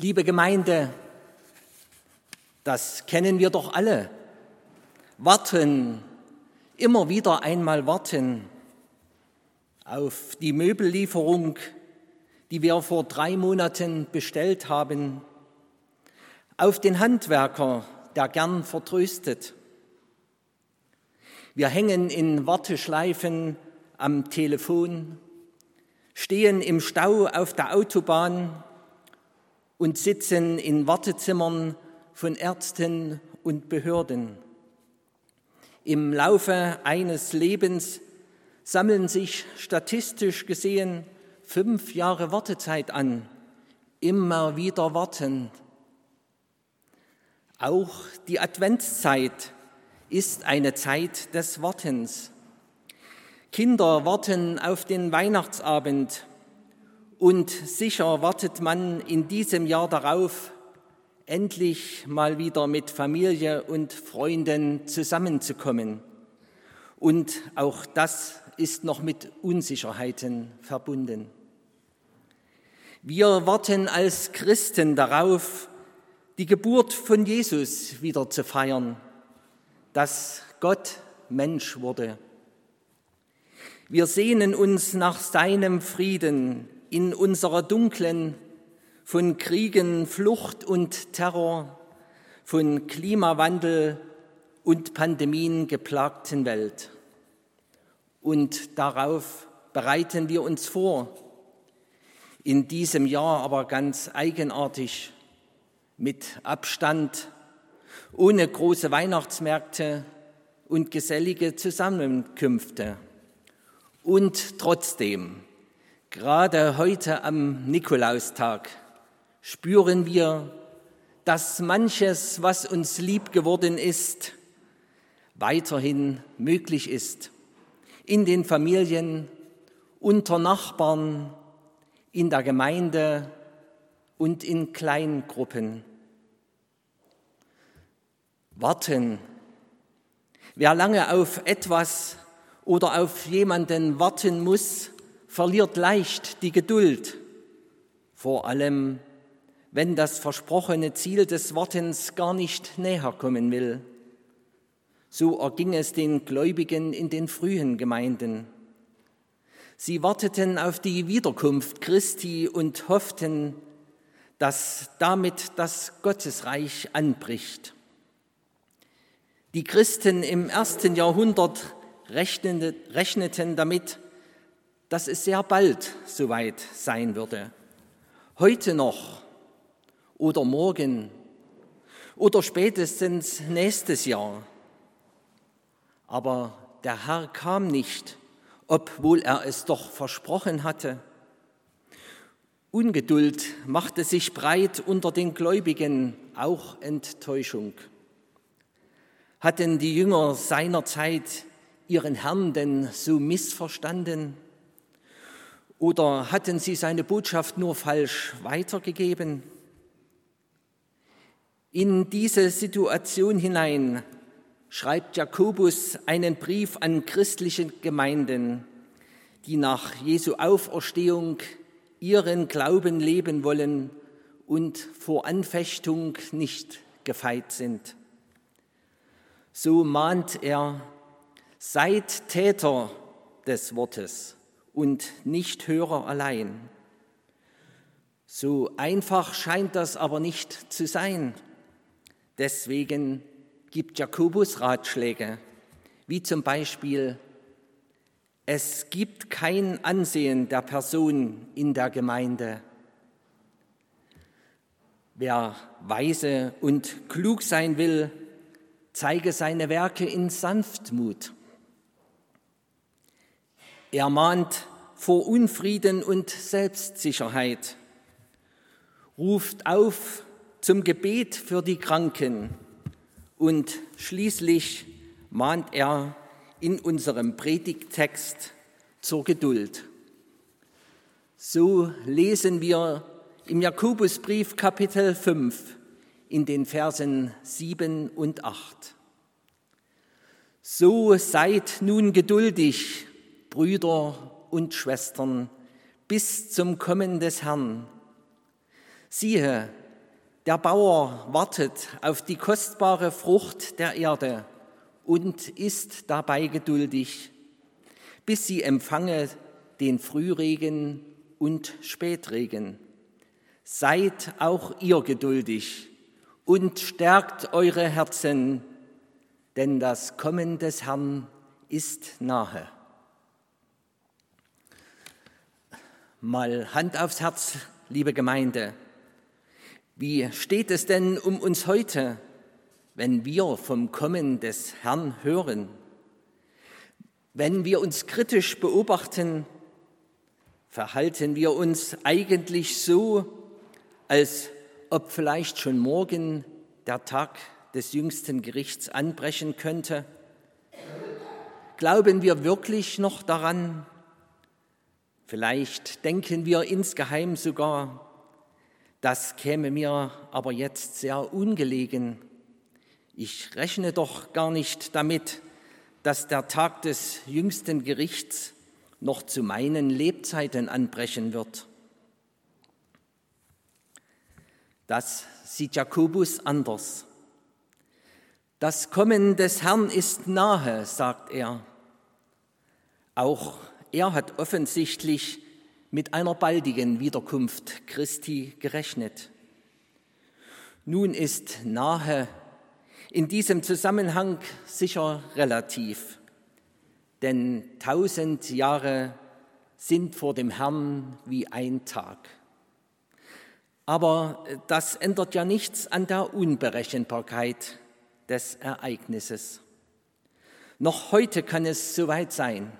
Liebe Gemeinde, das kennen wir doch alle. Warten, immer wieder einmal warten auf die Möbellieferung, die wir vor drei Monaten bestellt haben, auf den Handwerker, der gern vertröstet. Wir hängen in Warteschleifen am Telefon, stehen im Stau auf der Autobahn und sitzen in Wartezimmern von Ärzten und Behörden. Im Laufe eines Lebens sammeln sich statistisch gesehen fünf Jahre Wartezeit an, immer wieder warten. Auch die Adventszeit ist eine Zeit des Wartens. Kinder warten auf den Weihnachtsabend und sicher wartet man in diesem Jahr darauf, endlich mal wieder mit Familie und Freunden zusammenzukommen. Und auch das ist noch mit Unsicherheiten verbunden. Wir warten als Christen darauf, die Geburt von Jesus wieder zu feiern, dass Gott Mensch wurde. Wir sehnen uns nach seinem Frieden, in unserer dunklen, von Kriegen, Flucht und Terror, von Klimawandel und Pandemien geplagten Welt. Und darauf bereiten wir uns vor, in diesem Jahr aber ganz eigenartig, mit Abstand, ohne große Weihnachtsmärkte und gesellige Zusammenkünfte. Und trotzdem Gerade heute am Nikolaustag spüren wir, dass manches, was uns lieb geworden ist, weiterhin möglich ist. In den Familien, unter Nachbarn, in der Gemeinde und in Kleingruppen. Warten. Wer lange auf etwas oder auf jemanden warten muss, verliert leicht die Geduld, vor allem wenn das versprochene Ziel des Wartens gar nicht näher kommen will. So erging es den Gläubigen in den frühen Gemeinden. Sie warteten auf die Wiederkunft Christi und hofften, dass damit das Gottesreich anbricht. Die Christen im ersten Jahrhundert rechneten damit, dass es sehr bald soweit sein würde. Heute noch oder morgen oder spätestens nächstes Jahr. Aber der Herr kam nicht, obwohl er es doch versprochen hatte. Ungeduld machte sich breit unter den Gläubigen, auch Enttäuschung. Hatten die Jünger seiner Zeit ihren Herrn denn so missverstanden? Oder hatten sie seine Botschaft nur falsch weitergegeben? In diese Situation hinein schreibt Jakobus einen Brief an christliche Gemeinden, die nach Jesu Auferstehung ihren Glauben leben wollen und vor Anfechtung nicht gefeit sind. So mahnt er, seid Täter des Wortes und nicht Hörer allein. So einfach scheint das aber nicht zu sein. Deswegen gibt Jakobus Ratschläge, wie zum Beispiel, es gibt kein Ansehen der Person in der Gemeinde. Wer weise und klug sein will, zeige seine Werke in Sanftmut. Er mahnt vor Unfrieden und Selbstsicherheit, ruft auf zum Gebet für die Kranken und schließlich mahnt er in unserem Predigttext zur Geduld. So lesen wir im Jakobusbrief Kapitel 5 in den Versen 7 und 8. So seid nun geduldig Brüder und Schwestern, bis zum Kommen des Herrn. Siehe, Der Bauer wartet auf die kostbare Frucht der Erde und ist dabei geduldig, bis sie empfange den Frühregen und Spätregen. Seid auch ihr geduldig und stärkt eure Herzen, denn das Kommen des Herrn ist nahe. Mal Hand aufs Herz, liebe Gemeinde. Wie steht es denn um uns heute, wenn wir vom Kommen des Herrn hören? Wenn wir uns kritisch beobachten, verhalten wir uns eigentlich so, als ob vielleicht schon morgen der Tag des jüngsten Gerichts anbrechen könnte? Glauben wir wirklich noch daran? Vielleicht denken wir insgeheim sogar, das käme mir aber jetzt sehr ungelegen. Ich rechne doch gar nicht damit, dass der Tag des jüngsten Gerichts noch zu meinen Lebzeiten anbrechen wird. Das sieht Jakobus anders. Das Kommen des Herrn ist nahe, sagt er. Auch er hat offensichtlich mit einer baldigen Wiederkunft Christi gerechnet. Nun ist nahe in diesem Zusammenhang sicher relativ, denn tausend Jahre sind vor dem Herrn wie ein Tag. Aber das ändert ja nichts an der Unberechenbarkeit des Ereignisses. Noch heute kann es soweit sein,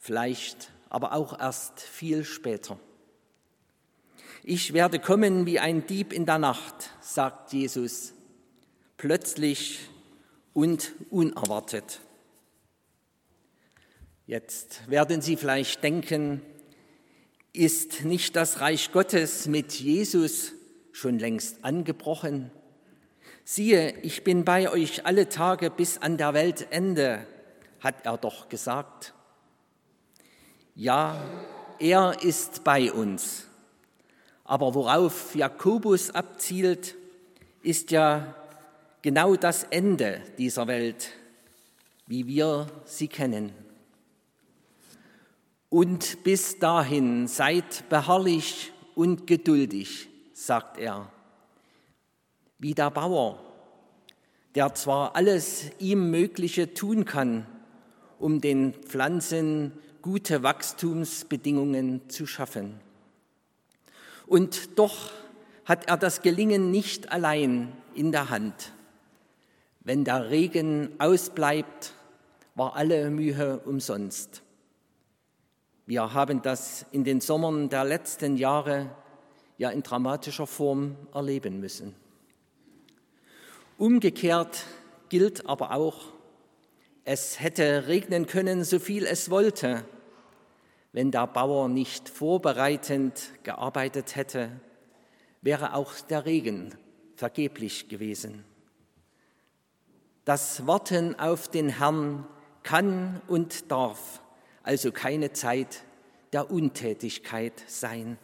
vielleicht aber auch erst viel später. Ich werde kommen wie ein Dieb in der Nacht, sagt Jesus, plötzlich und unerwartet. Jetzt werden Sie vielleicht denken, ist nicht das Reich Gottes mit Jesus schon längst angebrochen? Siehe, ich bin bei euch alle Tage bis an der Weltende, hat er doch gesagt. Ja, er ist bei uns. Aber worauf Jakobus abzielt, ist ja genau das Ende dieser Welt, wie wir sie kennen. Und bis dahin seid beharrlich und geduldig, sagt er wie der Bauer, der zwar alles ihm Mögliche tun kann, um den Pflanzen gute Wachstumsbedingungen zu schaffen. Und doch hat er das Gelingen nicht allein in der Hand. Wenn der Regen ausbleibt, war alle Mühe umsonst. Wir haben das in den Sommern der letzten Jahre ja in dramatischer Form erleben müssen. Umgekehrt gilt aber auch, es hätte regnen können, so viel es wollte, wenn der Bauer nicht vorbereitend gearbeitet hätte, wäre auch der Regen vergeblich gewesen. Das Warten auf den Herrn kann und darf also keine Zeit der Untätigkeit sein.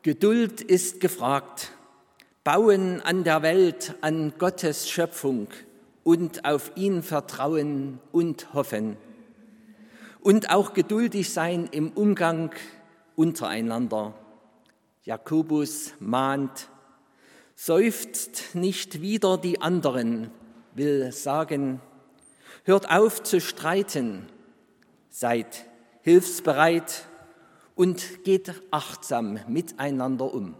Geduld ist gefragt, Bauen an der Welt, an Gottes Schöpfung und auf ihn vertrauen und hoffen. Und auch geduldig sein im Umgang untereinander. Jakobus mahnt, seufzt nicht wieder die anderen, will sagen, hört auf zu streiten, seid hilfsbereit und geht achtsam miteinander um.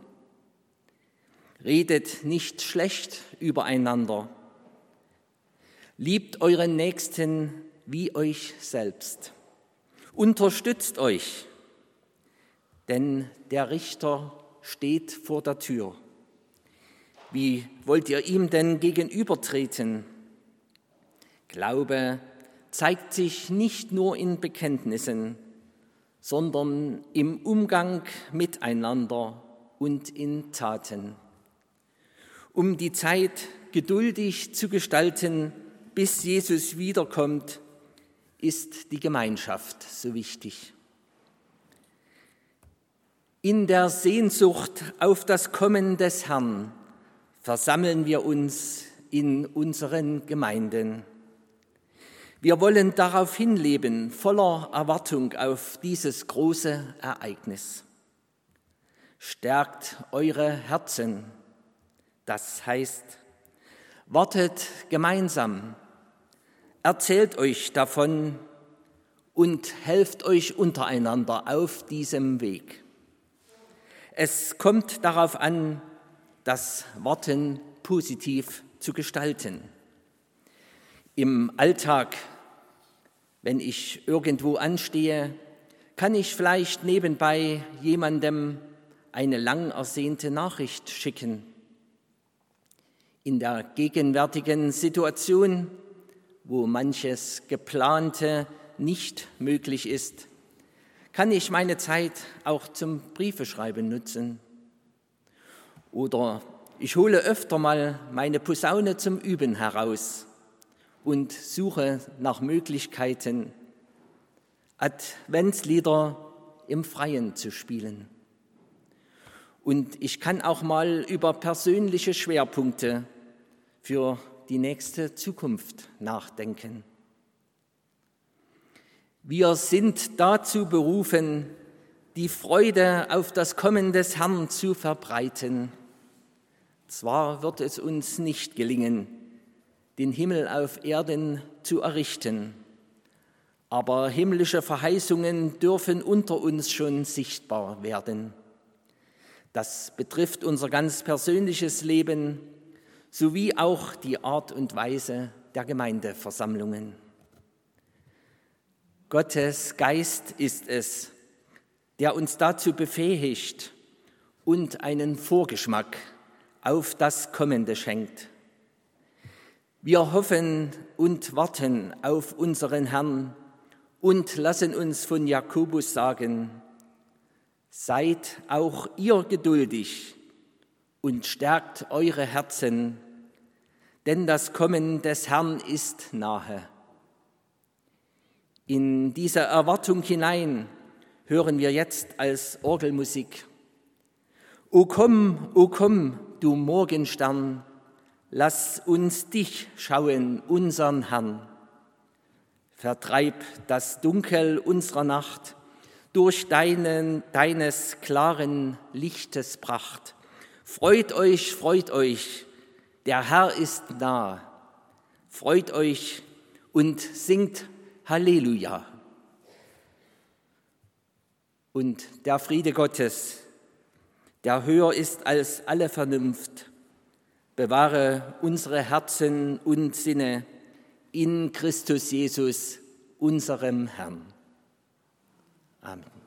Redet nicht schlecht übereinander. Liebt euren Nächsten wie euch selbst. Unterstützt euch, denn der Richter steht vor der Tür. Wie wollt ihr ihm denn gegenübertreten? Glaube zeigt sich nicht nur in Bekenntnissen, sondern im Umgang miteinander und in Taten um die Zeit geduldig zu gestalten, bis Jesus wiederkommt, ist die Gemeinschaft so wichtig. In der Sehnsucht auf das Kommen des Herrn versammeln wir uns in unseren Gemeinden. Wir wollen darauf hinleben, voller Erwartung auf dieses große Ereignis. Stärkt eure Herzen, das heißt, wartet gemeinsam, erzählt euch davon und helft euch untereinander auf diesem Weg. Es kommt darauf an, das Warten positiv zu gestalten. Im Alltag, wenn ich irgendwo anstehe, kann ich vielleicht nebenbei jemandem eine lang ersehnte Nachricht schicken. In der gegenwärtigen Situation, wo manches geplante nicht möglich ist, kann ich meine Zeit auch zum Briefeschreiben nutzen. Oder ich hole öfter mal meine Posaune zum Üben heraus und suche nach Möglichkeiten, Adventslieder im Freien zu spielen. Und ich kann auch mal über persönliche Schwerpunkte für die nächste Zukunft nachdenken. Wir sind dazu berufen, die Freude auf das Kommen des Herrn zu verbreiten. Zwar wird es uns nicht gelingen, den Himmel auf Erden zu errichten, aber himmlische Verheißungen dürfen unter uns schon sichtbar werden. Das betrifft unser ganz persönliches Leben sowie auch die Art und Weise der Gemeindeversammlungen. Gottes Geist ist es, der uns dazu befähigt und einen Vorgeschmack auf das Kommende schenkt. Wir hoffen und warten auf unseren Herrn und lassen uns von Jakobus sagen, seid auch ihr geduldig und stärkt eure Herzen, denn das Kommen des Herrn ist nahe. In diese Erwartung hinein hören wir jetzt als Orgelmusik. O komm, o komm, du Morgenstern, lass uns dich schauen, unseren Herrn. Vertreib das Dunkel unserer Nacht durch deinen, deines klaren Lichtes Pracht. Freut euch, freut euch, der Herr ist nah. Freut euch und singt Halleluja. Und der Friede Gottes, der höher ist als alle Vernunft, bewahre unsere Herzen und Sinne in Christus Jesus, unserem Herrn. Amen.